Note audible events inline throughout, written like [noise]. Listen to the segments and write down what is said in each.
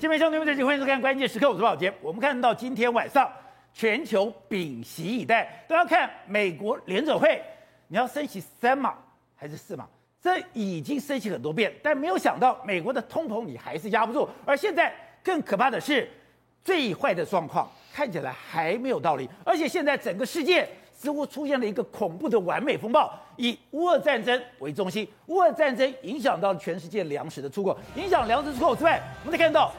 新闻兄弟们，这期欢迎收看《关键时刻》，我是宝杰。我们看到今天晚上，全球屏息以待，都要看美国联准会，你要升息三码还是四码？这已经升息很多遍，但没有想到美国的通膨你还是压不住。而现在更可怕的是，最坏的状况看起来还没有到临，而且现在整个世界。似乎出现了一个恐怖的完美风暴，以乌俄战争为中心，乌俄战争影响到全世界粮食的出口，影响粮食出口之外，我们再看到，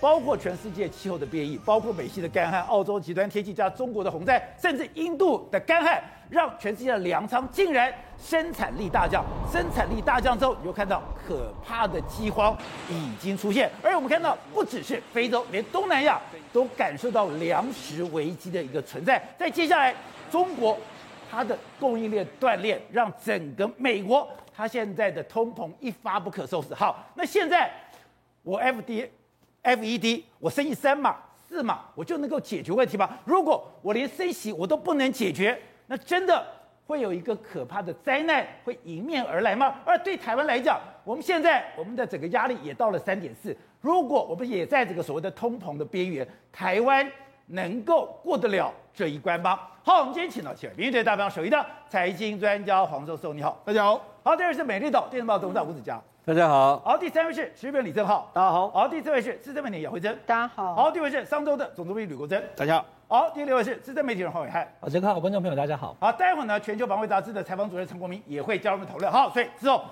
包括全世界气候的变异，包括美西的干旱、澳洲极端天气加中国的洪灾，甚至印度的干旱，让全世界的粮仓竟然生产力大降。生产力大降之后，你就看到可怕的饥荒已经出现，而我们看到不只是非洲，连东南亚都感受到粮食危机的一个存在。在接下来。中国它的供应链断裂，让整个美国它现在的通膨一发不可收拾。好，那现在我 F D D F E D 我升息三码四码，我就能够解决问题吗？如果我连升息我都不能解决，那真的会有一个可怕的灾难会迎面而来吗？而对台湾来讲，我们现在我们的整个压力也到了三点四，如果我们也在这个所谓的通膨的边缘，台湾能够过得了这一关吗？好，我们今天请到前面对大方首席的财经专家黄教授，你好，大家好。好，第二位是美丽岛电视报董事长吴子嘉，大家好。好，第三位是时事评李正浩，大家好。好，第四位是资深媒体姚慧珍，大家好。好，第五位是商周的总主编吕国珍，大家好。好，第六位是资深媒体人黄伟汉，好，这个好，观众朋友大家好。好，待会儿呢，全球防卫杂志的采访主任陈国民也会加入我们讨论。好，所以之后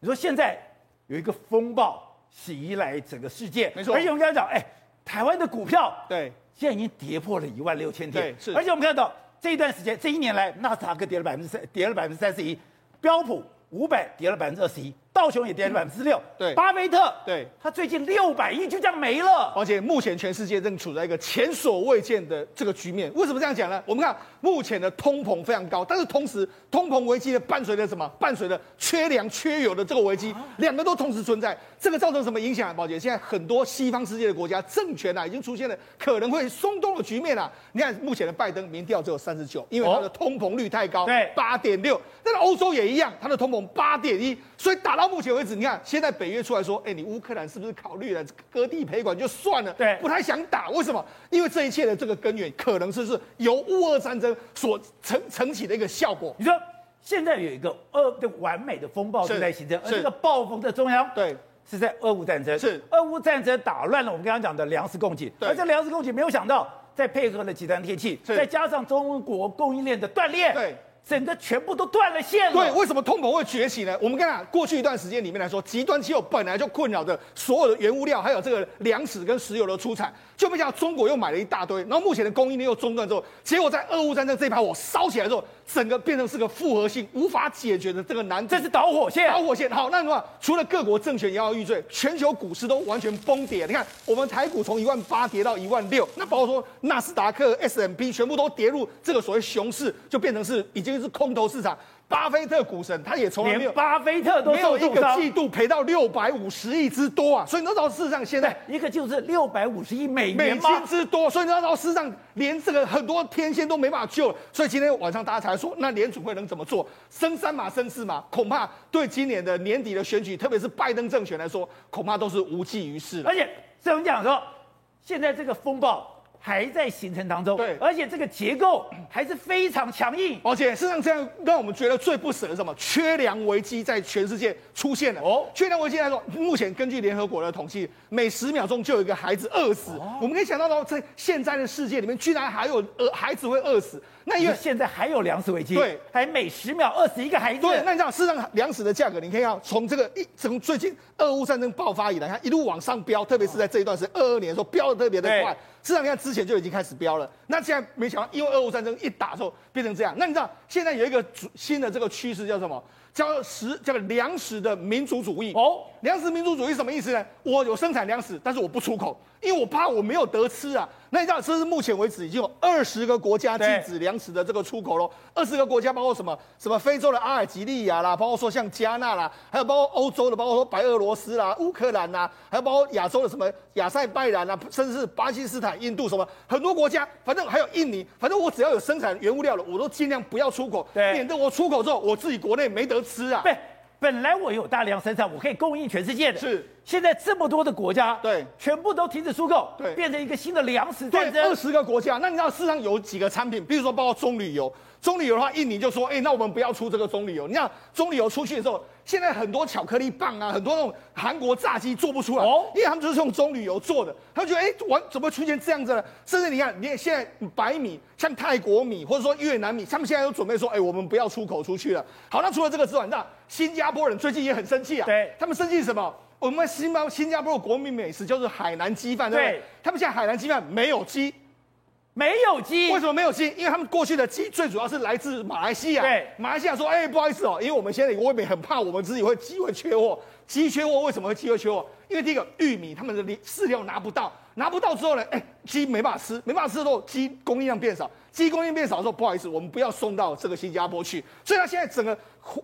你说现在有一个风暴袭来整个世界，没错。而且我们刚才讲，哎，台湾的股票对。现在已经跌破了一万六千点，是。而且我们看到这一段时间，这一年来，纳斯达克跌了百分之三，跌了百分之三十一，标普五百跌了百分之二十一。道琼也跌了百分之六，对，巴菲特，对，他最近六百亿就这样没了，而且目前全世界正处在一个前所未见的这个局面。为什么这样讲呢？我们看目前的通膨非常高，但是同时通膨危机的伴随着什么？伴随着缺粮缺油的这个危机，两个都同时存在。这个造成什么影响？啊宝杰，现在很多西方世界的国家政权啊，已经出现了可能会松动的局面啊。你看目前的拜登民调只有三十九，因为他的通膨率太高，对，八点六。但是欧洲也一样，他的通膨八点一，所以打到目前为止，你看。现在北约出来说，哎，你乌克兰是不是考虑了割地赔款就算了？对，不太想打。为什么？因为这一切的这个根源，可能是是由乌俄战争所成成起的一个效果。你说现在有一个俄的完美的风暴正在形成，而这个暴风的中央，对，是在俄乌战争。是俄乌战争打乱了我们刚刚讲的粮食供给，对，而这粮食供给没有想到，再配合了极端天气，再加上中国供应链的断裂，对。整个全部都断了线了。对，为什么通膨会崛起呢？我们看过去一段时间里面来说，极端气候本来就困扰着所有的原物料，还有这个粮食跟石油的出产，就没想到中国又买了一大堆，然后目前的供应链又中断之后，结果在俄乌战争这一盘火烧起来之后，整个变成是个复合性无法解决的这个难题。这是导火线。导火线。好，那什么？除了各国政权摇摇欲坠，全球股市都完全崩跌。你看，我们台股从一万八跌到一万六，那包括说纳斯达克、S M P 全部都跌入这个所谓熊市，就变成是已经是空头市场。巴菲特股神他也从来没有，巴菲特都没有一个季度赔到六百五十亿之多啊！所以你知道事实上现在一个就是六百五十亿美美金之多，所以你知道事实上连这个很多天仙都没办法救了。所以今天晚上大家才说，那联储会能怎么做？升三码升四码，恐怕对今年的年底的选举，特别是拜登政权来说，恐怕都是无济于事了。而且，所以我们讲说，现在这个风暴。还在形成当中，对，而且这个结构还是非常强硬，而且事实上这样让我们觉得最不舍的什么？缺粮危机在全世界出现了。哦，缺粮危机来说，目前根据联合国的统计，每十秒钟就有一个孩子饿死。哦，我们可以想到到在现在的世界里面，居然还有呃孩子会饿死。那因为现在还有粮食危机，对，还每十秒饿死一个孩子。对，那你知道，事实上粮食的价格，你可以要从这个一从最近俄乌战争爆发以来，它一路往上飙，特别是在这一段时间，二二年的时候飙的特别的快。事实上，你看之前就已经开始飙了。那现在没想到，因为俄乌战争一打之后变成这样。那你知道现在有一个新的这个趋势叫什么？叫食叫粮食的民族主义。哦，粮食民族主义什么意思呢？我有生产粮食，但是我不出口，因为我怕我没有得吃啊。那你知道，这是目前为止已经有二十个国家禁止粮食的这个出口喽。二十个国家包括什么？什么非洲的阿尔及利亚啦，包括说像加纳啦，还有包括欧洲的，包括说白俄罗斯啦、乌克兰啦，还有包括亚洲的什么亚塞拜然啦，甚至是巴基斯坦、印度什么很多国家，反正还有印尼，反正我只要有生产原物料的，我都尽量不要出口，免得我出口之后我自己国内没得吃啊。对，本来我有大量生产，我可以供应全世界的。是，现在这么多的国家，对，全部都停止出口，对，变成一个新的粮食战争。二十个国家，那你知道市场有几个产品？比如说包括棕榈油。棕榈油的话，印尼就说：“哎、欸，那我们不要出这个棕榈油。你看棕榈油出去的时候，现在很多巧克力棒啊，很多那种韩国炸鸡做不出来，哦，因为他们就是用棕榈油做的。他们觉得，哎、欸，完怎么出现这样子呢？甚至你看，你看现在白米，像泰国米或者说越南米，他们现在都准备说，哎、欸，我们不要出口出去了。好，那除了这个之外，那新加坡人最近也很生气啊。对，他们生气什么？我们新加新加坡的国民美食叫做海南鸡饭，对不对？对，他们现在海南鸡饭没有鸡。”没有鸡，为什么没有鸡？因为他们过去的鸡最主要是来自马来西亚。对，马来西亚说：“哎、欸，不好意思哦，因为我们现在外面很怕我们自己会鸡会缺货，鸡缺货为什么会鸡会缺货？因为第一个玉米他们的饲料拿不到，拿不到之后呢，哎、欸，鸡没办法吃，没办法吃的时候，鸡供应量变少，鸡供应量变少的时候，不好意思，我们不要送到这个新加坡去。所以，他现在整个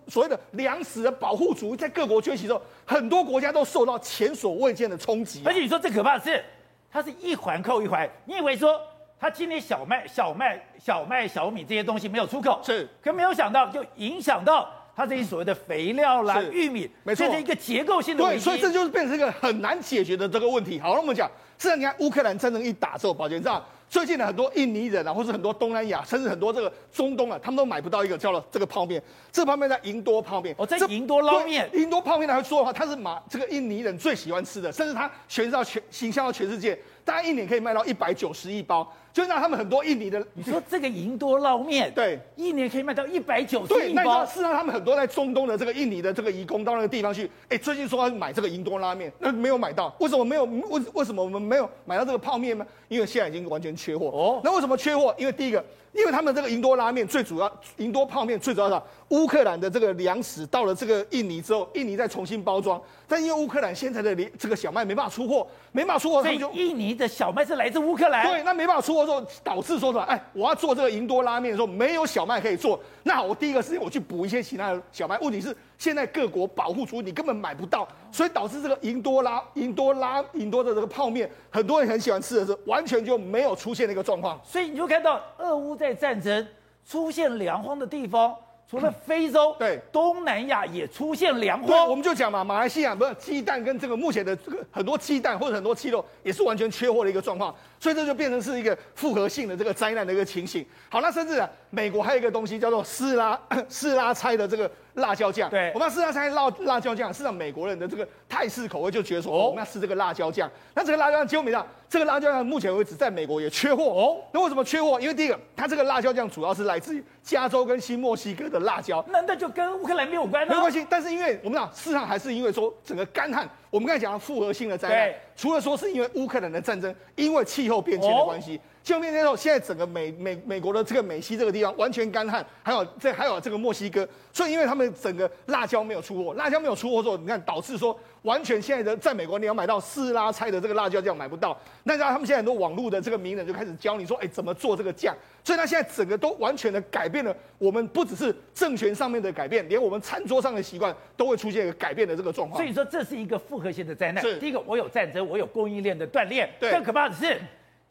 所谓的粮食的保护主义在各国崛起之后，很多国家都受到前所未见的冲击、啊。而且你说最可怕的是，它是一环扣一环，你以为说？他今年小麦、小麦、小麦、小米这些东西没有出口，是，可没有想到就影响到它这些所谓的肥料啦、玉米，没错，变成一个结构性的问题。对，所以这就是变成一个很难解决的这个问题。好，那我们讲，现在你看乌克兰战争一打之后，宝杰知道最近的很多印尼人啊，或是很多东南亚，甚至很多这个中东啊，他们都买不到一个叫做这个泡面。这个泡面在银多泡面。哦，在银多捞面。银多泡面来说的话，它是马这个印尼人最喜欢吃的，甚至它全到全形象到全世界，大概一年可以卖到一百九十亿包。就让他们很多印尼的，你说这个银多捞面，对，一年可以卖到一百九十亿包。对，那你知道，事实上他们很多在中东的这个印尼的这个移工到那个地方去，哎，最近说要买这个银多拉面，那没有买到，为什么没有？为为什么我们没有买到这个泡面呢？因为现在已经完全缺货。哦，那为什么缺货？因为第一个。因为他们这个银多拉面最主要，银多泡面最主要的乌克兰的这个粮食到了这个印尼之后，印尼再重新包装，但因为乌克兰现在的这个小麦没办法出货，没办法出货，所以印尼的小麦是来自乌克兰。对，那没办法出货之后，导致说什么？哎，我要做这个银多拉面的时候没有小麦可以做，那好，我第一个事情我去补一些其他的小麦，问题是。现在各国保护主义，你根本买不到，所以导致这个银多拉、银多拉、银多的这个泡面，很多人很喜欢吃的是，完全就没有出现那个状况。所以你就看到俄乌在战争出现粮荒的地方。除了非洲，对东南亚也出现粮荒。我们就讲嘛，马来西亚不是鸡蛋跟这个目前的这个很多鸡蛋或者很多鸡肉也是完全缺货的一个状况，所以这就变成是一个复合性的这个灾难的一个情形。好，那甚至啊，美国还有一个东西叫做斯拉 [coughs] 斯拉菜的这个辣椒酱。对，我们斯拉菜辣辣椒酱，是让美国人的这个泰式口味就觉得说，哦，我们要吃这个辣椒酱。那这个辣椒酱结果没想到，这个辣椒酱目前为止在美国也缺货哦。那为什么缺货？因为第一个，它这个辣椒酱主要是来自于加州跟新墨西哥的。辣椒，那那就跟乌克兰没有关系。没有关系，但是因为我们讲，事实上还是因为说整个干旱，我们刚才讲的复合性的灾害，除了说是因为乌克兰的战争，因为气候变迁的关系。哦就面对到现在整个美美美国的这个美西这个地方完全干旱，还有这还有这个墨西哥，所以因为他们整个辣椒没有出货，辣椒没有出货之后，你看导致说完全现在的在美国你要买到四拉菜的这个辣椒酱买不到，那让他们现在很多网络的这个名人就开始教你说，哎，怎么做这个酱，所以他现在整个都完全的改变了，我们不只是政权上面的改变，连我们餐桌上的习惯都会出现一个改变的这个状况。所以说这是一个复合性的灾难。是第一个，我有战争，我有供应链的断裂，对更可怕的是。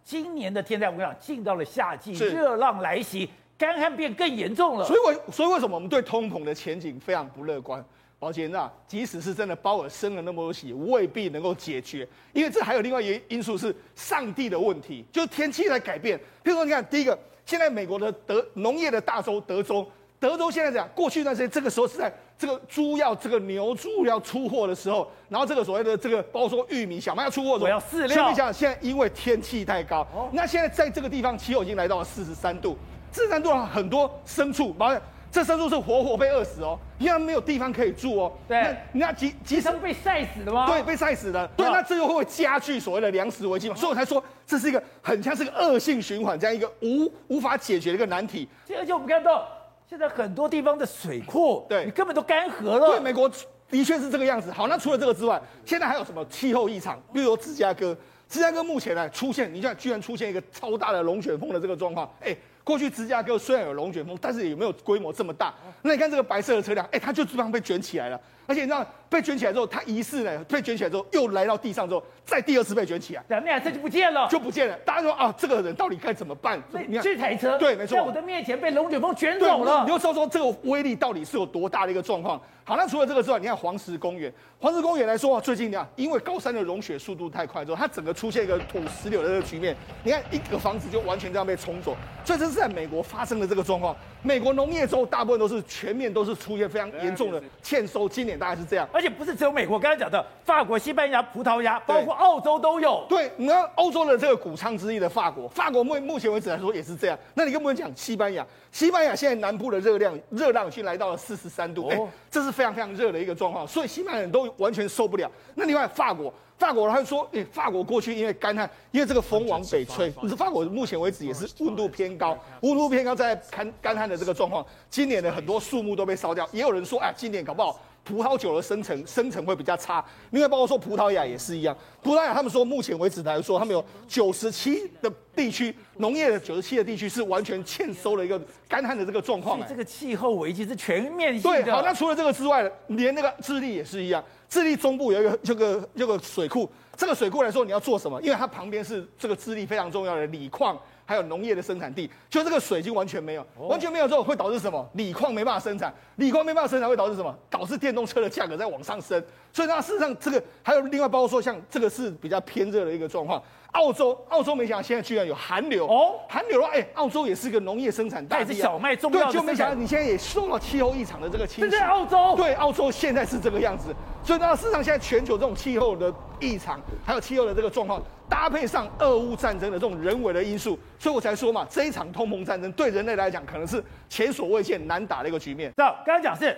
今年的天灾，我跟你讲，进到了夏季，热浪来袭，干旱变更严重了。所以我，所以为什么我们对通膨的前景非常不乐观？宝杰那即使是真的鲍尔生了那么多气，未必能够解决，因为这还有另外一个因素是上帝的问题，就是天气在改变。譬如说，你看第一个，现在美国的德农业的大州德州。德州现在讲，过去一段时间，这个时候是在这个猪要这个牛猪要出货的时候，然后这个所谓的这个包括说玉米、小麦要出货的时候，我要饲料。现在因为天气太高，哦、那现在在这个地方气候已经来到了四十三度，四十三度很多牲畜，包括这牲畜是活活被饿死哦，因为没有地方可以住哦。对，那你看集集成被晒死的吗？对，被晒死的。对，那这又会不会加剧所谓的粮食危机嘛？所以我才说这是一个很像是个恶性循环，这样一个无无法解决的一个难题。而且我们看到。现在很多地方的水库，对你根本都干涸了。对，美国的确是这个样子。好，那除了这个之外，现在还有什么气候异常？比如说芝加哥，芝加哥目前呢出现，你看居然出现一个超大的龙卷风的这个状况。哎，过去芝加哥虽然有龙卷风，但是也没有规模这么大？那你看这个白色的车辆，哎，它就基本上被卷起来了。而且你知道被卷起来之后，它疑似呢被卷起来之后又来到地上之后，再第二次被卷起来，两面这就不见了，就不见了。大家说啊，这个人到底该怎么办？你看这台车，对，没错，在我的面前被龙卷风卷走了。你就说说这个威力到底是有多大的一个状况？好，那除了这个之外，你看黄石公园，黄石公园来说啊，最近你看，因为高山的融雪速度太快之后，它整个出现一个土石流的这个局面。你看一个房子就完全这样被冲走，所以这是在美国发生的这个状况。美国农业州大部分都是全面都是出现非常严重的欠收，今年大概是这样。而且不是只有美国，刚才讲的法国、西班牙、葡萄牙，包括澳洲都有。对，你看欧洲的这个谷仓之一的法国，法国目目前为止来说也是这样。那你更不能讲西班牙，西班牙现在南部的热量热浪已经来到了四十三度，哎、哦，这是非常非常热的一个状况，所以西班牙人都完全受不了。那另外法国。法国他就说，诶，法国过去因为干旱，因为这个风往北吹，可是法国目前为止也是温度偏高，温度偏高在干干旱的这个状况，今年的很多树木都被烧掉，也有人说，哎，今年搞不好葡萄酒的生成生成会比较差，另外包括说葡萄牙也是一样，葡萄牙他们说目前为止来说，他们有九十七的地区农业的九十七的地区是完全欠收了一个干旱的这个状况，这个气候危机是全面性的。对，好，那除了这个之外，连那个智利也是一样。智利中部有一个这个这个水库，这个水库来说你要做什么？因为它旁边是这个智利非常重要的锂矿，还有农业的生产地，就这个水已经完全没有，完全没有之后会导致什么？锂矿没办法生产，锂矿没办法生产会导致什么？导致电动车的价格在往上升。所以那事实上这个还有另外包括说像这个是比较偏热的一个状况。澳洲，澳洲没想到现在居然有寒流哦，寒流啊！哎，澳洲也是个农业生产大地，啊，也是小麦重要的。对，就没想到你现在也受到气候异常的这个侵袭。在澳洲，对，澳洲现在是这个样子。所以呢，事实上现在全球这种气候的异常，还有气候的这个状况，搭配上俄乌战争的这种人为的因素，所以我才说嘛，这一场通膨战争对人类来讲，可能是前所未见难打的一个局面。这刚刚讲是，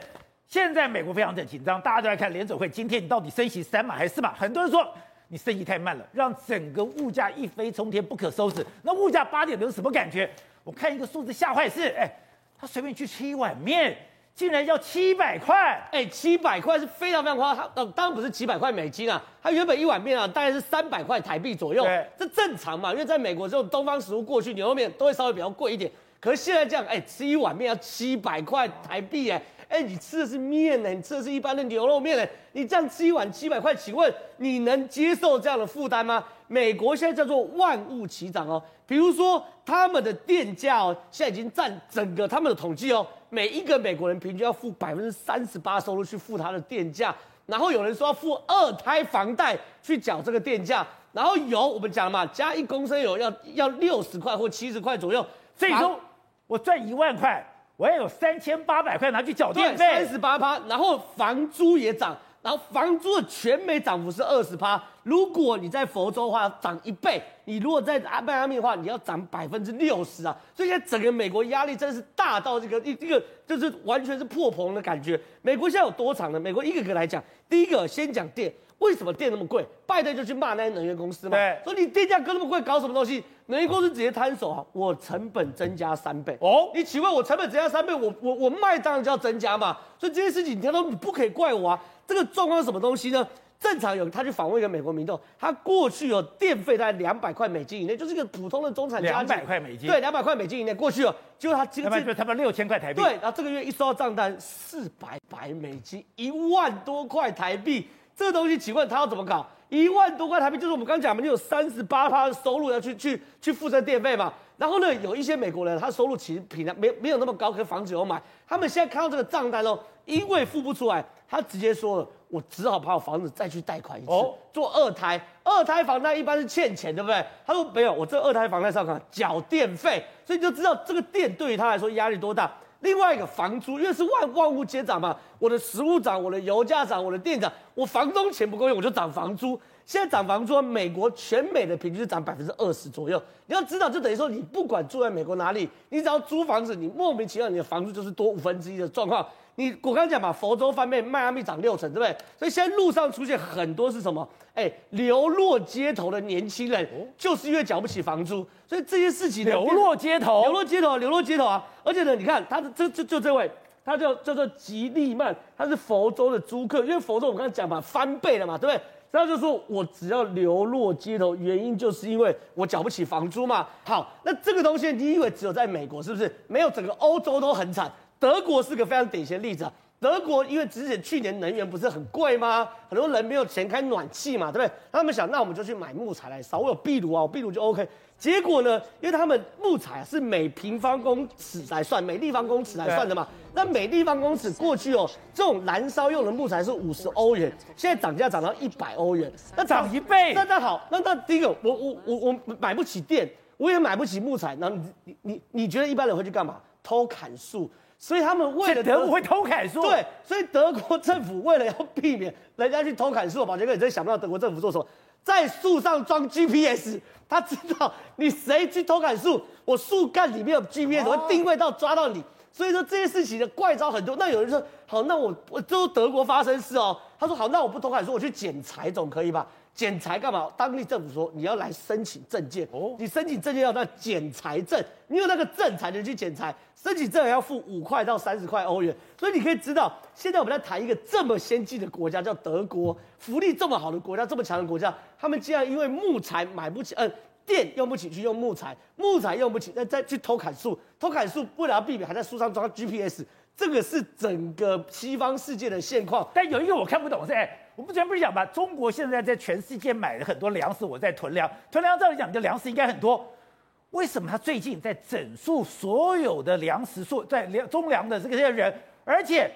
现在美国非常的紧张，大家都在看联准会今天你到底升息三码还是四码？很多人说。你升息太慢了，让整个物价一飞冲天，不可收拾。那物价八点零什么感觉？我看一个数字吓坏是，哎，他随便去吃一碗面，竟然要七百块，哎，七百块是非常非常夸张。他呃，当然不是几百块美金啊，它原本一碗面啊，大概是三百块台币左右，这正常嘛？因为在美国这种东方食物过去牛肉面都会稍微比较贵一点，可是现在这样，哎，吃一碗面要七百块台币，哎。哎，你吃的是面呢？你吃的是一般的牛肉面呢？你这样吃一碗七百块，请问你能接受这样的负担吗？美国现在叫做万物齐涨哦，比如说他们的电价哦，现在已经占整个他们的统计哦，每一个美国人平均要付百分之三十八收入去付他的电价，然后有人说要付二胎房贷去缴这个电价，然后油我们讲了嘛，加一公升油要要六十块或七十块左右，最终我赚一万块。我要有三千八百块拿去缴电费，三十八趴，然后房租也涨，然后房租的全美涨幅是二十趴。如果你在佛州的话涨一倍，你如果在阿迈阿密的话，你要涨百分之六十啊！所以现在整个美国压力真的是大到这个一这个就是完全是破棚的感觉。美国现在有多长呢？美国一个个来讲，第一个先讲电。为什么电那么贵？拜登就去骂那些能源公司嘛，对说你电价哥那么贵，搞什么东西？能源公司直接摊手啊，我成本增加三倍哦。你请问我成本增加三倍，我我我卖当然就要增加嘛。所以这件事情，你听到你不可以怪我啊。这个状况是什么东西呢？正常有他去访问一个美国民众，他过去有电费大概两百块美金以内，就是一个普通的中产家庭。两百块美金。对，两百块美金以内过去哦，结果他这个月差不多六千块台币。对，然后这个月一收到账单，四百百美金，一万多块台币。这个东西，请问他要怎么搞？一万多块台币，就是我们刚讲嘛，你有三十八趴的收入要去去去付这电费嘛。然后呢，有一些美国人，他收入其实平常没没有那么高，可是房子有买。他们现在看到这个账单哦，因为付不出来，他直接说了，我只好把我房子再去贷款一次，哦、做二胎。二胎房贷一般是欠钱，对不对？他说没有，我这二胎房贷上缴缴电费，所以你就知道这个电对于他来说压力多大。另外一个房租，因为是万万物皆涨嘛，我的食物涨，我的油价涨，我的店涨，我房东钱不够用，我就涨房租。现在涨房租，美国全美的平均是涨百分之二十左右。你要知道，就等于说你不管住在美国哪里，你只要租房子，你莫名其妙你的房租就是多五分之一的状况。你我刚刚讲嘛，佛州翻倍，迈阿密涨六成，对不对？所以现在路上出现很多是什么？哎，流落街头的年轻人，就是因为缴不起房租，所以这些事情流落街头，流落街头，流落街头啊！而且呢，你看他的这这就这位，他叫叫做吉利曼，他是佛州的租客，因为佛州我刚才讲嘛，翻倍了嘛，对不对？然后就说我只要流落街头，原因就是因为我缴不起房租嘛。好，那这个东西你以为只有在美国是不是？没有，整个欧洲都很惨。德国是个非常典型的例子啊。德国因为之前去年能源不是很贵吗？很多人没有钱开暖气嘛，对不对？他们想，那我们就去买木材来烧。我有壁炉啊，我壁炉就 OK。结果呢，因为他们木材是每平方公尺来算，每立方公尺来算的嘛。那每立方公尺过去哦，这种燃烧用的木材是五十欧元，现在涨价涨到一百欧元，那涨一倍。那那好，那那第一个，我我我我买不起电。我也买不起木材，那你你你你觉得一般人会去干嘛？偷砍树，所以他们为了德国会偷砍树，对，所以德国政府为了要避免人家去偷砍树，宝杰哥，你真想不到德国政府做什么，在树上装 GPS，他知道你谁去偷砍树，我树干里面有 GPS，会定位到抓到你，所以说这些事情的怪招很多。那有人说，好，那我我就德国发生事哦，他说好，那我不偷砍树，我去捡柴总可以吧？剪裁干嘛？当地政府说你要来申请证件哦，你申请证件要那剪裁证，你有那个证才能去剪裁。申请证还要付五块到三十块欧元，所以你可以知道，现在我们在谈一个这么先进的国家叫德国，福利这么好的国家，这么强的国家，他们竟然因为木材买不起，嗯、呃，电用不起去用木材，木材用不起，那再去偷砍树，偷砍树为了要避免还在树上装 GPS，这个是整个西方世界的现况。但有一个我看不懂是。我们之前不是讲吗？中国现在在全世界买了很多粮食，我在囤粮。囤粮照理讲，你的粮食应该很多。为什么他最近在整肃所有的粮食数，在粮中粮的这个这些人？而且，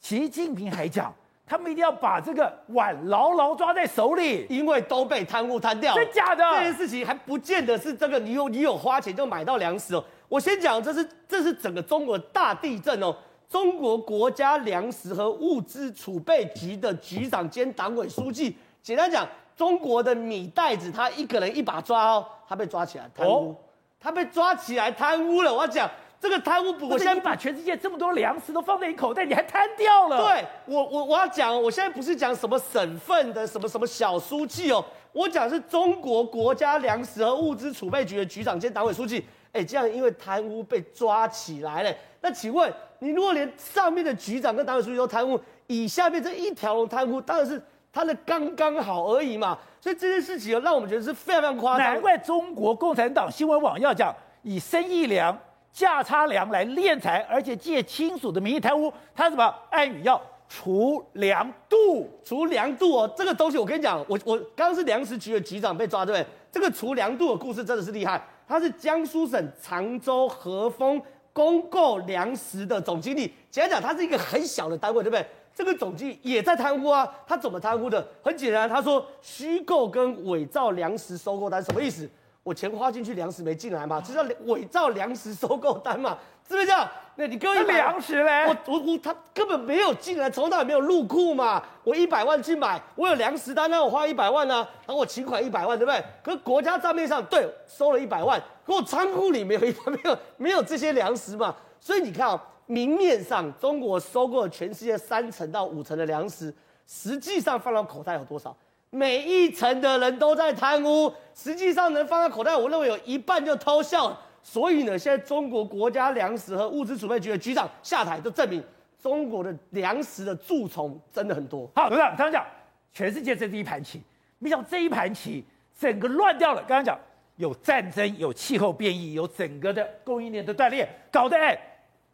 习近平还讲，他们一定要把这个碗牢牢抓在手里，因为都被贪污贪掉。真假的？这件事情还不见得是这个，你有你有花钱就买到粮食哦。我先讲，这是这是整个中国大地震哦。中国国家粮食和物资储备局的局长兼党委书记，简单讲，中国的米袋子他一个人一把抓哦，他被抓起来贪污，他被抓起来贪污了。我要讲这个贪污，我现在把全世界这么多粮食都放在你口袋，你还贪掉了？对，我我我要讲，我现在不是讲什么省份的什么什么小书记哦，我讲是中国国家粮食和物资储备局的局长兼党委书记，哎，这样因为贪污被抓起来了。那请问？你如果连上面的局长跟党委书记都贪污，以下面这一条龙贪污，当然是他的刚刚好而已嘛。所以这件事情让我们觉得是非常非常夸张。难怪中国共产党新闻网要讲以生意粮、价差粮来敛财，而且借亲属的名义贪污。他什么暗语要除粮度？除粮度哦，这个东西我跟你讲，我我刚刚是粮食局的局长被抓，对不对？这个除粮度的故事真的是厉害。他是江苏省常州和丰。公购粮食的总经理，简单讲，他是一个很小的单位，对不对？这个总经理也在贪污啊，他怎么贪污的？很简单，他说虚构跟伪造粮食收购单，什么意思？我钱花进去，粮食没进来嘛，这叫伪造粮食收购单嘛，是不是这样？那你各位粮食嘞？我我我，他根本没有进来，从来没有入库嘛。我一百万去买，我有粮食单，那我花一百万呢、啊，然后我请款一百万，对不对？可是国家账面上对收了一百万，可我仓库里没有一没有 [laughs] 没有这些粮食嘛。所以你看啊、哦，明面上中国收购了全世界三成到五成的粮食，实际上放到口袋有多少？每一层的人都在贪污，实际上能放到口袋，我认为有一半就偷笑了。所以呢，现在中国国家粮食和物资储备局的局长下台，就证明中国的粮食的蛀虫真的很多。好，董事长刚刚讲，全世界这是一盘棋，没想到这一盘棋整个乱掉了。刚刚讲有战争，有气候变异，有整个的供应链的断裂，搞得哎，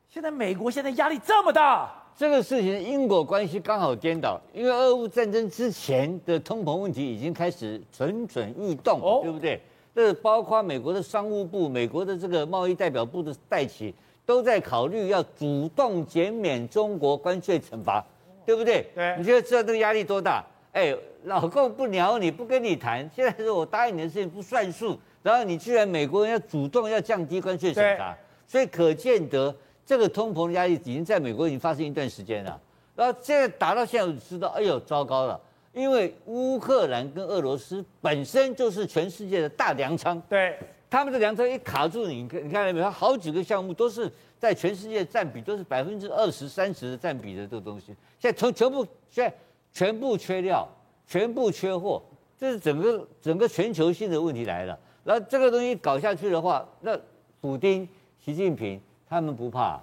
现在美国现在压力这么大。这个事情因果关系刚好颠倒，因为俄乌战争之前的通膨问题已经开始蠢蠢欲动，哦、对不对？这包括美国的商务部、美国的这个贸易代表部的代企，都在考虑要主动减免中国关税惩罚，对不对？对。你觉得知道这个压力多大？哎，老共不鸟你，不跟你谈。现在是我答应你的事情不算数，然后你居然美国人要主动要降低关税审查，所以可见得这个通膨的压力已经在美国已经发生一段时间了。然后现在打到现在，我就知道，哎呦，糟糕了。因为乌克兰跟俄罗斯本身就是全世界的大粮仓，对，他们的粮仓一卡住你，你看到没有？好几个项目都是在全世界占比都是百分之二十三十的占比的这个东西，现在全全部现在全部缺料，全部缺货，这是整个整个全球性的问题来了。然后这个东西搞下去的话，那普丁、习近平他们不怕，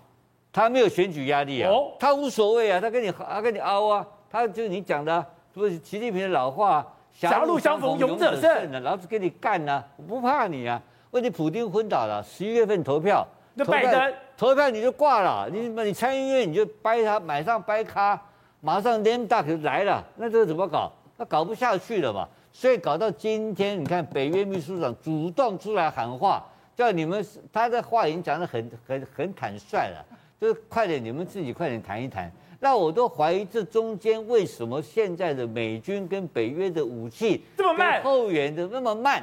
他没有选举压力啊，他无所谓啊，他跟你他跟你凹啊，他就是你讲的。不是习近平的老话，狭路相逢勇者胜，老子跟你干呢、啊，我不怕你啊！问题普丁昏倒了，十一月份投票，那拜登投票你就挂了，你你参议院你就掰他，马上掰咖，马上 name duck 就来了，那这个怎么搞？那搞不下去了嘛。所以搞到今天，你看北约秘书长主动出来喊话，叫你们，他的话已经讲得很很很坦率了，就是快点，你们自己快点谈一谈。那我都怀疑这中间为什么现在的美军跟北约的武器这么慢，后援的那么慢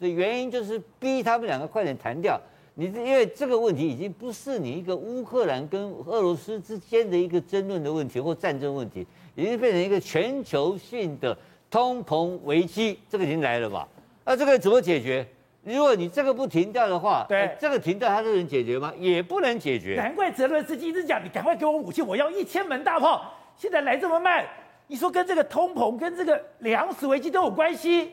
的原因，就是逼他们两个快点谈掉。你因为这个问题已经不是你一个乌克兰跟俄罗斯之间的一个争论的问题或战争问题，已经变成一个全球性的。通膨危机，这个已经来了吧？那这个怎么解决？如果你这个不停掉的话，对，这个停掉它就能解决吗？也不能解决。难怪泽伦斯基一直讲，你赶快给我武器，我要一千门大炮。现在来这么慢，你说跟这个通膨、跟这个粮食危机都有关系？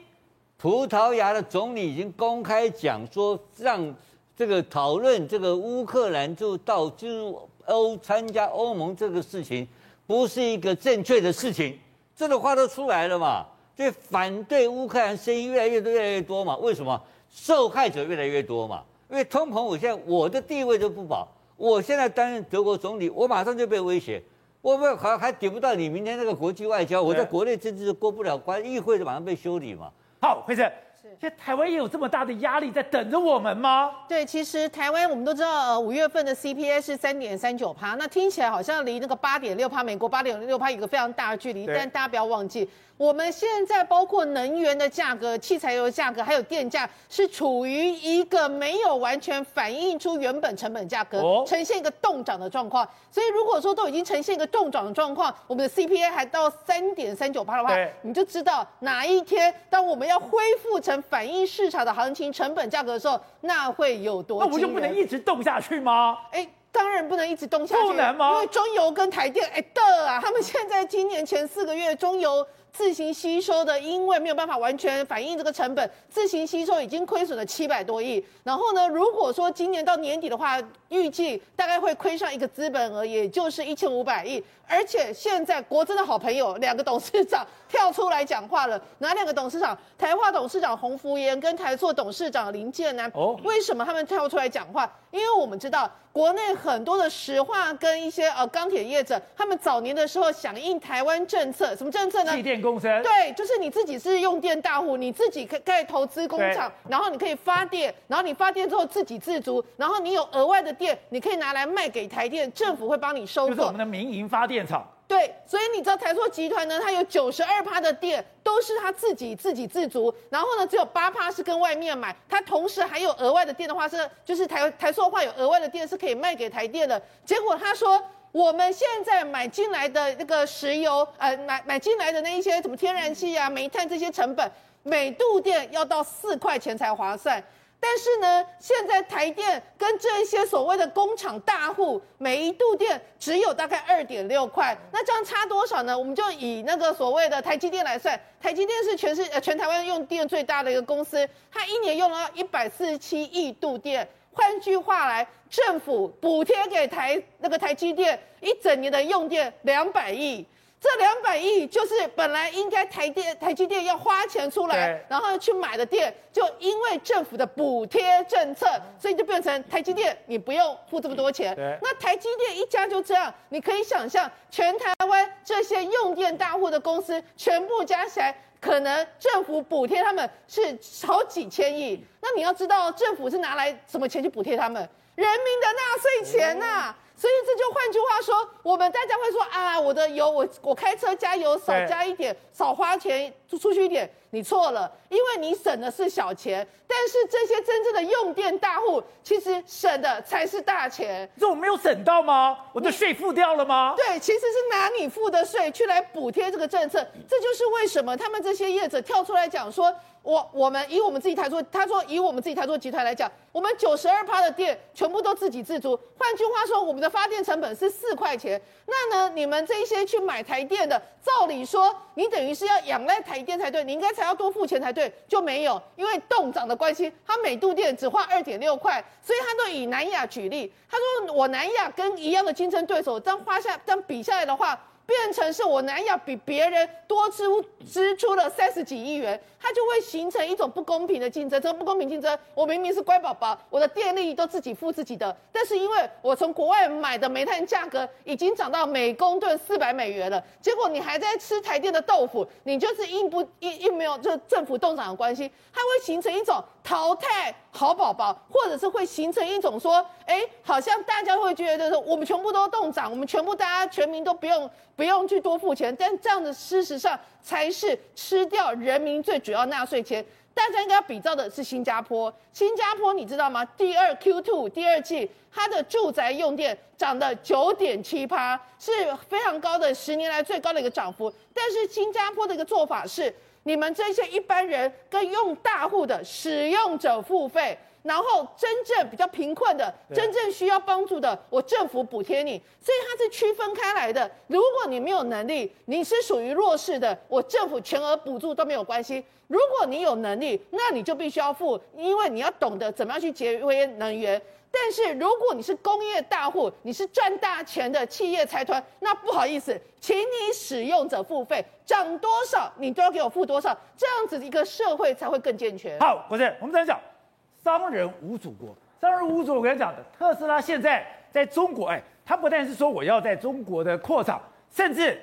葡萄牙的总理已经公开讲说，让这个讨论这个乌克兰就到进入欧参加欧盟这个事情，不是一个正确的事情。这个话都出来了嘛？就反对乌克兰声音越来越多，越来越多嘛？为什么？受害者越来越多嘛？因为通膨，我现在我的地位都不保。我现在担任德国总理，我马上就被威胁，我们还还顶不到你明天那个国际外交，我在国内政治就过不了关，议会就马上被修理嘛。好，辉生。现在台湾也有这么大的压力在等着我们吗？对，其实台湾我们都知道，呃，五月份的 CPI 是三点三九趴，那听起来好像离那个八点六趴，美国八点六趴有一个非常大的距离，但大家不要忘记。我们现在包括能源的价格、汽柴油的价格，还有电价，是处于一个没有完全反映出原本成本价格，呈现一个冻涨的状况。所以如果说都已经呈现一个冻涨的状况，我们的 CPI 还到三点三九八的话，你就知道哪一天当我们要恢复成反映市场的行情成本价格的时候，那会有多？那我就不能一直冻下去吗？哎，当然不能一直冻下去，不能吗？因为中油跟台电，哎的啊，他们现在今年前四个月中油。自行吸收的，因为没有办法完全反映这个成本，自行吸收已经亏损了七百多亿。然后呢，如果说今年到年底的话，预计大概会亏上一个资本额，也就是一千五百亿。而且现在国珍的好朋友两个董事长跳出来讲话了，哪两个董事长？台化董事长洪福炎跟台塑董事长林建南。哦，为什么他们跳出来讲话？因为我们知道国内很多的石化跟一些呃钢铁业者，他们早年的时候响应台湾政策，什么政策呢？气电共生。对，就是你自己是用电大户，你自己可可以投资工厂，然后你可以发电，然后你发电之后自给自足，然后你有额外的电，你可以拿来卖给台电，政府会帮你收购。就是我们的民营发电厂。对，所以你知道台塑集团呢，它有九十二趴的电都是它自己自给自足，然后呢，只有八趴是跟外面买。它同时还有额外的电的话是，就是台台塑的话有额外的电是可以卖给台电的。结果他说，我们现在买进来的那个石油，呃，买买进来的那一些什么天然气啊、煤炭这些成本，每度电要到四块钱才划算。但是呢，现在台电跟这一些所谓的工厂大户，每一度电只有大概二点六块，那这样差多少呢？我们就以那个所谓的台积电来算，台积电是全世呃全台湾用电最大的一个公司，它一年用了一百四十七亿度电，换句话来，政府补贴给台那个台积电一整年的用电两百亿。这两百亿就是本来应该台电、台积电要花钱出来，然后去买的电，就因为政府的补贴政策，所以就变成台积电你不用付这么多钱。那台积电一家就这样，你可以想象，全台湾这些用电大户的公司全部加起来，可能政府补贴他们是好几千亿。那你要知道，政府是拿来什么钱去补贴他们？人民的纳税钱呐、啊！所以这就换句话说，我们大家会说啊，我的油我我开车加油少加一点，少花钱出出去一点，你错了，因为你省的是小钱，但是这些真正的用电大户其实省的才是大钱。这我没有省到吗？我的税付掉了吗？对，其实是拿你付的税去来补贴这个政策，这就是为什么他们这些业者跳出来讲说。我我们以我们自己台塑，他说以我们自己台塑集团来讲，我们九十二趴的电全部都自给自足。换句话说，我们的发电成本是四块钱。那呢，你们这些去买台电的，照理说你等于是要仰赖台电才对，你应该才要多付钱才对，就没有，因为动涨的关系，他每度电只花二点六块，所以他都以南亚举例，他说我南亚跟一样的竞争对手，这样花下这样比下来的话。变成是我南亚比别人多支支出了三十几亿元，它就会形成一种不公平的竞争。这个不公平竞争，我明明是乖宝宝，我的电力都自己付自己的，但是因为我从国外买的煤炭价格已经涨到每公吨四百美元了，结果你还在吃台电的豆腐，你就是因不因因没有就政府冻涨的关系，它会形成一种淘汰好宝宝，或者是会形成一种说，哎，好像大家会觉得说我们全部都冻涨，我们全部大家全民都不用。不用去多付钱，但这样的事实上才是吃掉人民最主要纳税钱。大家应该要比较的是新加坡，新加坡你知道吗？第二 Q2 第二季，它的住宅用电涨了九点七趴，是非常高的，十年来最高的一个涨幅。但是新加坡的一个做法是，你们这些一般人跟用大户的使用者付费。然后真正比较贫困的、真正需要帮助的，我政府补贴你，所以它是区分开来的。如果你没有能力，你是属于弱势的，我政府全额补助都没有关系。如果你有能力，那你就必须要付，因为你要懂得怎么样去节约能源。但是如果你是工业大户，你是赚大钱的企业财团，那不好意思，请你使用者付费，涨多少你都要给我付多少，这样子一个社会才会更健全。好，国正，我们再讲。商人无祖国，商人无祖国。我跟你讲的，特斯拉现在在中国，哎，他不但是说我要在中国的扩厂，甚至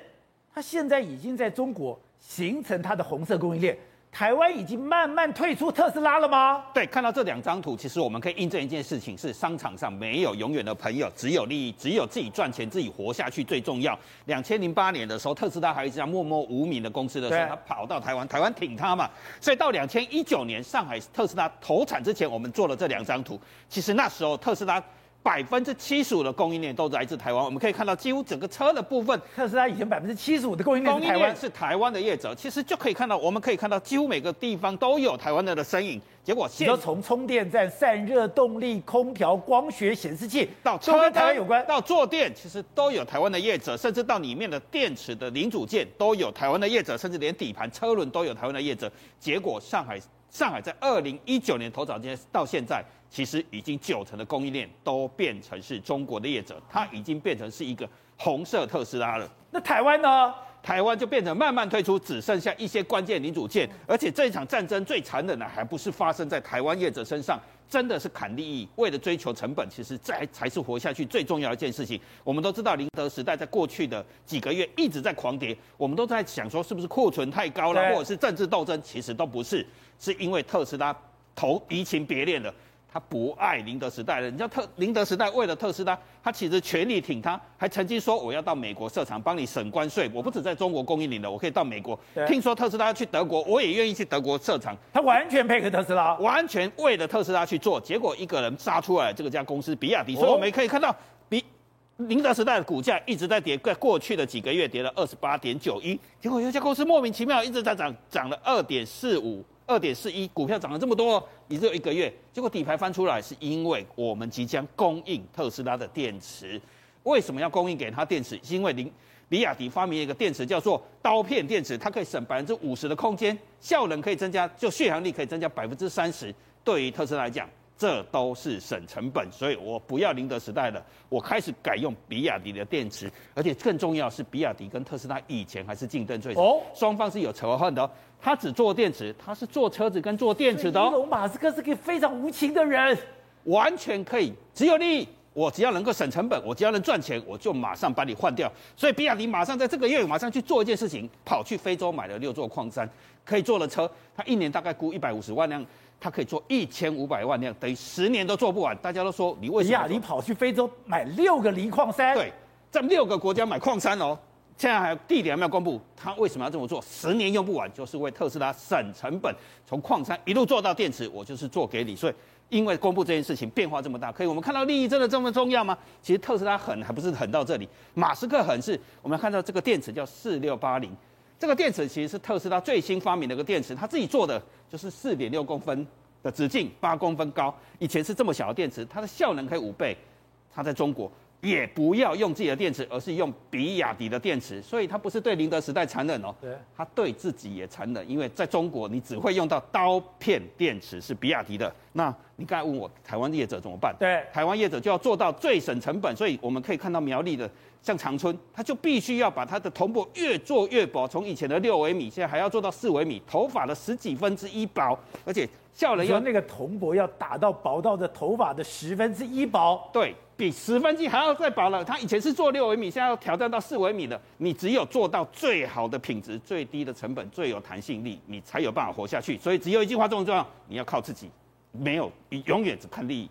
他现在已经在中国形成他的红色供应链。台湾已经慢慢退出特斯拉了吗？对，看到这两张图，其实我们可以印证一件事情：是商场上没有永远的朋友，只有利益，只有自己赚钱、自己活下去最重要。两千零八年的时候，特斯拉还是一家默默无名的公司的时候，他跑到台湾，台湾挺他嘛。所以到两千一九年上海特斯拉投产之前，我们做了这两张图。其实那时候特斯拉。百分之七十五的供应链都来自台湾，我们可以看到，几乎整个车的部分，特斯拉以前百分之七十五的供应链是台湾，是台湾的业者，其实就可以看到，我们可以看到，几乎每个地方都有台湾的的身影。结果，你说从充电站、散热动力、空调、光学显示器到车跟台湾有关，到坐垫，其实都有台湾的业者，甚至到里面的电池的零组件都有台湾的业者，甚至连底盘、车轮都有台湾的业者。结果，上海上海在二零一九年投产这些到现在。其实已经九成的供应链都变成是中国的业者，它已经变成是一个红色特斯拉了。那台湾呢？台湾就变成慢慢退出，只剩下一些关键零组件。而且这一场战争最残忍的，还不是发生在台湾业者身上，真的是砍利益，为了追求成本，其实这才是活下去最重要的一件事情。我们都知道宁德时代在过去的几个月一直在狂跌，我们都在想说是不是库存太高了，或者是政治斗争，其实都不是，是因为特斯拉投移情别恋了。他不爱宁德时代了，你知道特宁德时代为了特斯拉，他其实全力挺他，还曾经说我要到美国设厂帮你省关税，我不止在中国供应你了，我可以到美国。听说特斯拉要去德国，我也愿意去德国设厂。他完全配合特斯拉，完全为了特斯拉去做，结果一个人杀出来，这个家公司比亚迪。所以我们可以看到，比宁德时代的股价一直在跌，在过去的几个月跌了二十八点九一，结果有一家公司莫名其妙一直在涨，涨了二点四五。二点四一，股票涨了这么多，也只有一个月，结果底牌翻出来，是因为我们即将供应特斯拉的电池。为什么要供应给他电池？是因为林比亚迪发明一个电池叫做刀片电池，它可以省百分之五十的空间，效能可以增加，就续航力可以增加百分之三十。对于特斯拉来讲，这都是省成本，所以我不要宁德时代了，我开始改用比亚迪的电池，而且更重要是，比亚迪跟特斯拉以前还是竞争对手，哦，双方是有仇恨的哦。他只做电池，他是做车子跟做电池的哦。马斯克是个非常无情的人，完全可以只有利益，我只要能够省成本，我只要能赚钱，我就马上把你换掉。所以比亚迪马上在这个月马上去做一件事情，跑去非洲买了六座矿山，可以做了车，他一年大概估一百五十万辆。他可以做一千五百万辆，等于十年都做不完。大家都说你为什么？比亚迪跑去非洲买六个锂矿山？对，在六个国家买矿山哦。现在还有地点还没有公布，他为什么要这么做？十年用不完，就是为特斯拉省成本，从矿山一路做到电池，我就是做给你。所以，因为公布这件事情变化这么大，可以我们看到利益真的这么重要吗？其实特斯拉狠还不是狠到这里，马斯克狠是我们看到这个电池叫四六八零。这个电池其实是特斯拉最新发明的一个电池，它自己做的就是四点六公分的直径，八公分高。以前是这么小的电池，它的效能可以五倍。它在中国也不要用自己的电池，而是用比亚迪的电池。所以他不是对宁德时代残忍哦，对，他对自己也残忍，因为在中国你只会用到刀片电池是比亚迪的。那你刚才问我台湾业者怎么办？对，台湾业者就要做到最省成本。所以我们可以看到苗栗的像长春，他就必须要把它的铜箔越做越薄，从以前的六微米，现在还要做到四微米，头发的十几分之一薄，而且效能要那个铜箔要打到薄到的头发的十分之一薄，对。比十分之一还要再薄了。他以前是做六微米，现在要挑战到四微米的。你只有做到最好的品质、最低的成本、最有弹性力，你才有办法活下去。所以只有一句话这么重要：你要靠自己，没有，你永远只看利益。